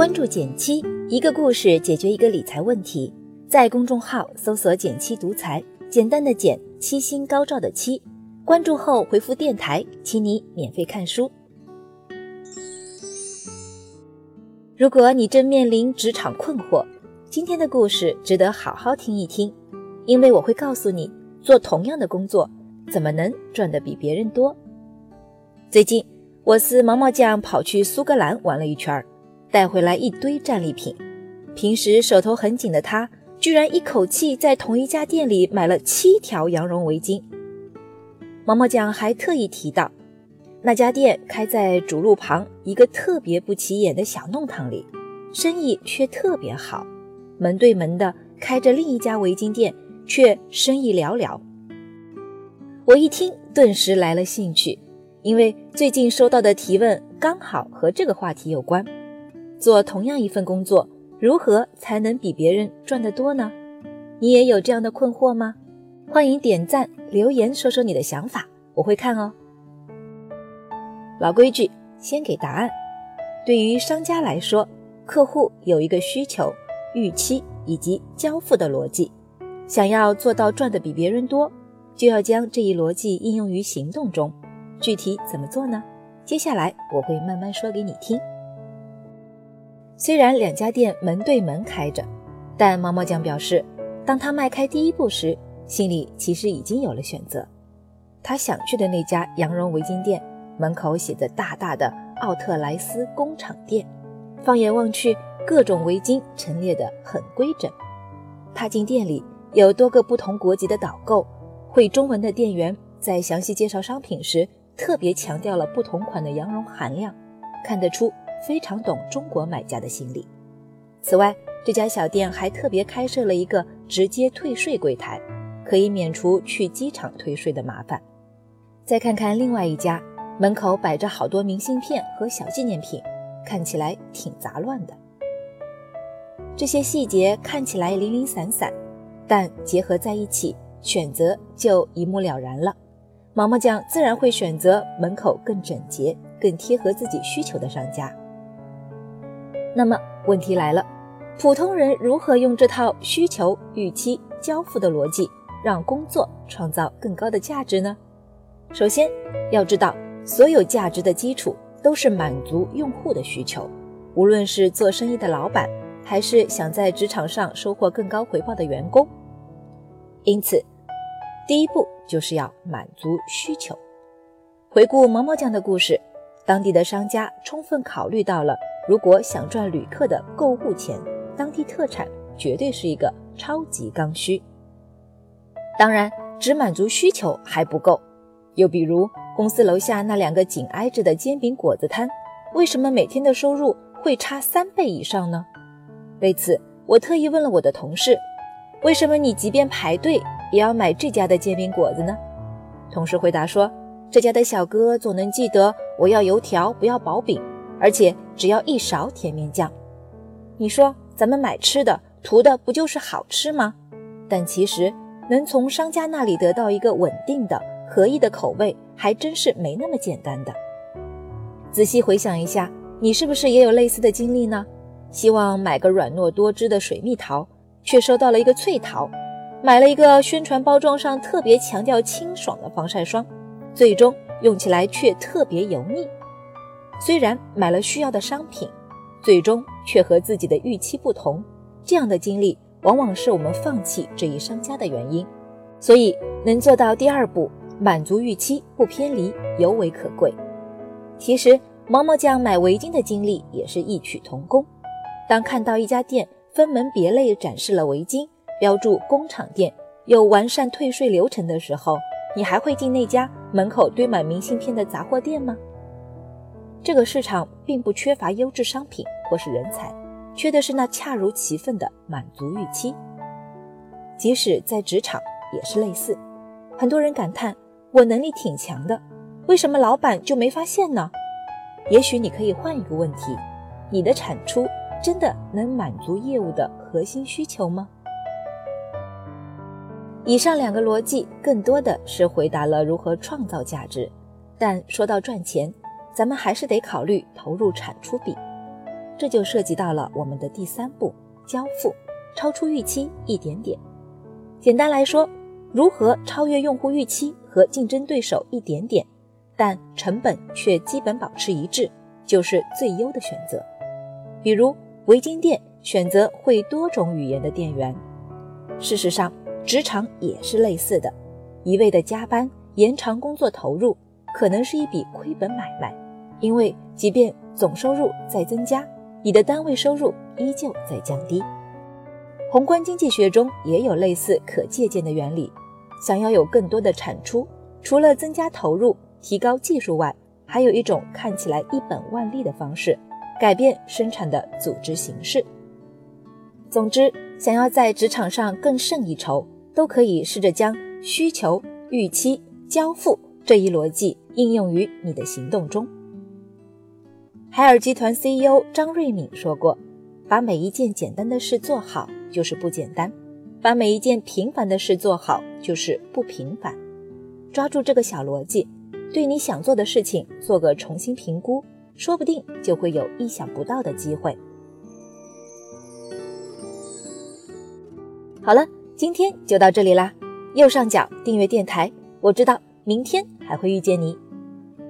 关注减七，一个故事解决一个理财问题。在公众号搜索“减七独裁，简单的减，七星高照的七。关注后回复“电台”，请你免费看书。如果你正面临职场困惑，今天的故事值得好好听一听，因为我会告诉你，做同样的工作，怎么能赚得比别人多。最近，我司毛毛酱跑去苏格兰玩了一圈儿。带回来一堆战利品，平时手头很紧的他，居然一口气在同一家店里买了七条羊绒围巾。毛毛酱还特意提到，那家店开在主路旁一个特别不起眼的小弄堂里，生意却特别好，门对门的开着另一家围巾店，却生意寥寥。我一听，顿时来了兴趣，因为最近收到的提问刚好和这个话题有关。做同样一份工作，如何才能比别人赚得多呢？你也有这样的困惑吗？欢迎点赞留言说说你的想法，我会看哦。老规矩，先给答案。对于商家来说，客户有一个需求、预期以及交付的逻辑，想要做到赚得比别人多，就要将这一逻辑应用于行动中。具体怎么做呢？接下来我会慢慢说给你听。虽然两家店门对门开着，但毛毛酱表示，当他迈开第一步时，心里其实已经有了选择。他想去的那家羊绒围巾店门口写着大大的“奥特莱斯工厂店”，放眼望去，各种围巾陈列得很规整。踏进店里，有多个不同国籍的导购，会中文的店员在详细介绍商品时，特别强调了不同款的羊绒含量，看得出。非常懂中国买家的心理。此外，这家小店还特别开设了一个直接退税柜台，可以免除去机场退税的麻烦。再看看另外一家，门口摆着好多明信片和小纪念品，看起来挺杂乱的。这些细节看起来零零散散，但结合在一起，选择就一目了然了。毛毛酱自然会选择门口更整洁、更贴合自己需求的商家。那么问题来了，普通人如何用这套需求、预期、交付的逻辑，让工作创造更高的价值呢？首先要知道，所有价值的基础都是满足用户的需求。无论是做生意的老板，还是想在职场上收获更高回报的员工，因此，第一步就是要满足需求。回顾毛毛酱的故事，当地的商家充分考虑到了。如果想赚旅客的购物钱，当地特产绝对是一个超级刚需。当然，只满足需求还不够。又比如，公司楼下那两个紧挨着的煎饼果子摊，为什么每天的收入会差三倍以上呢？为此，我特意问了我的同事：“为什么你即便排队也要买这家的煎饼果子呢？”同事回答说：“这家的小哥总能记得我要油条，不要薄饼。”而且只要一勺甜面酱，你说咱们买吃的图的不就是好吃吗？但其实能从商家那里得到一个稳定的、合意的口味，还真是没那么简单的。仔细回想一下，你是不是也有类似的经历呢？希望买个软糯多汁的水蜜桃，却收到了一个脆桃；买了一个宣传包装上特别强调清爽的防晒霜，最终用起来却特别油腻。虽然买了需要的商品，最终却和自己的预期不同，这样的经历往往是我们放弃这一商家的原因。所以，能做到第二步，满足预期不偏离，尤为可贵。其实，毛毛酱买围巾的经历也是异曲同工。当看到一家店分门别类展示了围巾，标注工厂店，有完善退税流程的时候，你还会进那家门口堆满明信片的杂货店吗？这个市场并不缺乏优质商品或是人才，缺的是那恰如其分的满足预期。即使在职场也是类似，很多人感叹我能力挺强的，为什么老板就没发现呢？也许你可以换一个问题：你的产出真的能满足业务的核心需求吗？以上两个逻辑更多的是回答了如何创造价值，但说到赚钱。咱们还是得考虑投入产出比。这就涉及到了我们的第三步交付，超出预期一点点。简单来说，如何超越用户预期和竞争对手一点点，但成本却基本保持一致，就是最优的选择。比如围巾店选择会多种语言的店员。事实上，职场也是类似的，一味的加班延长工作投入，可能是一笔亏本买卖，因为即便总收入在增加，你的单位收入依旧在降低。宏观经济学中也有类似可借鉴的原理。想要有更多的产出，除了增加投入、提高技术外，还有一种看起来一本万利的方式：改变生产的组织形式。总之，想要在职场上更胜一筹，都可以试着将需求、预期、交付这一逻辑应用于你的行动中。海尔集团 CEO 张瑞敏说过：“把每一件简单的事做好，就是不简单；把每一件平凡的事做好，就是不平凡。”抓住这个小逻辑，对你想做的事情做个重新评估，说不定就会有意想不到的机会。好了，今天就到这里啦。右上角订阅电台，我知道明天还会遇见你。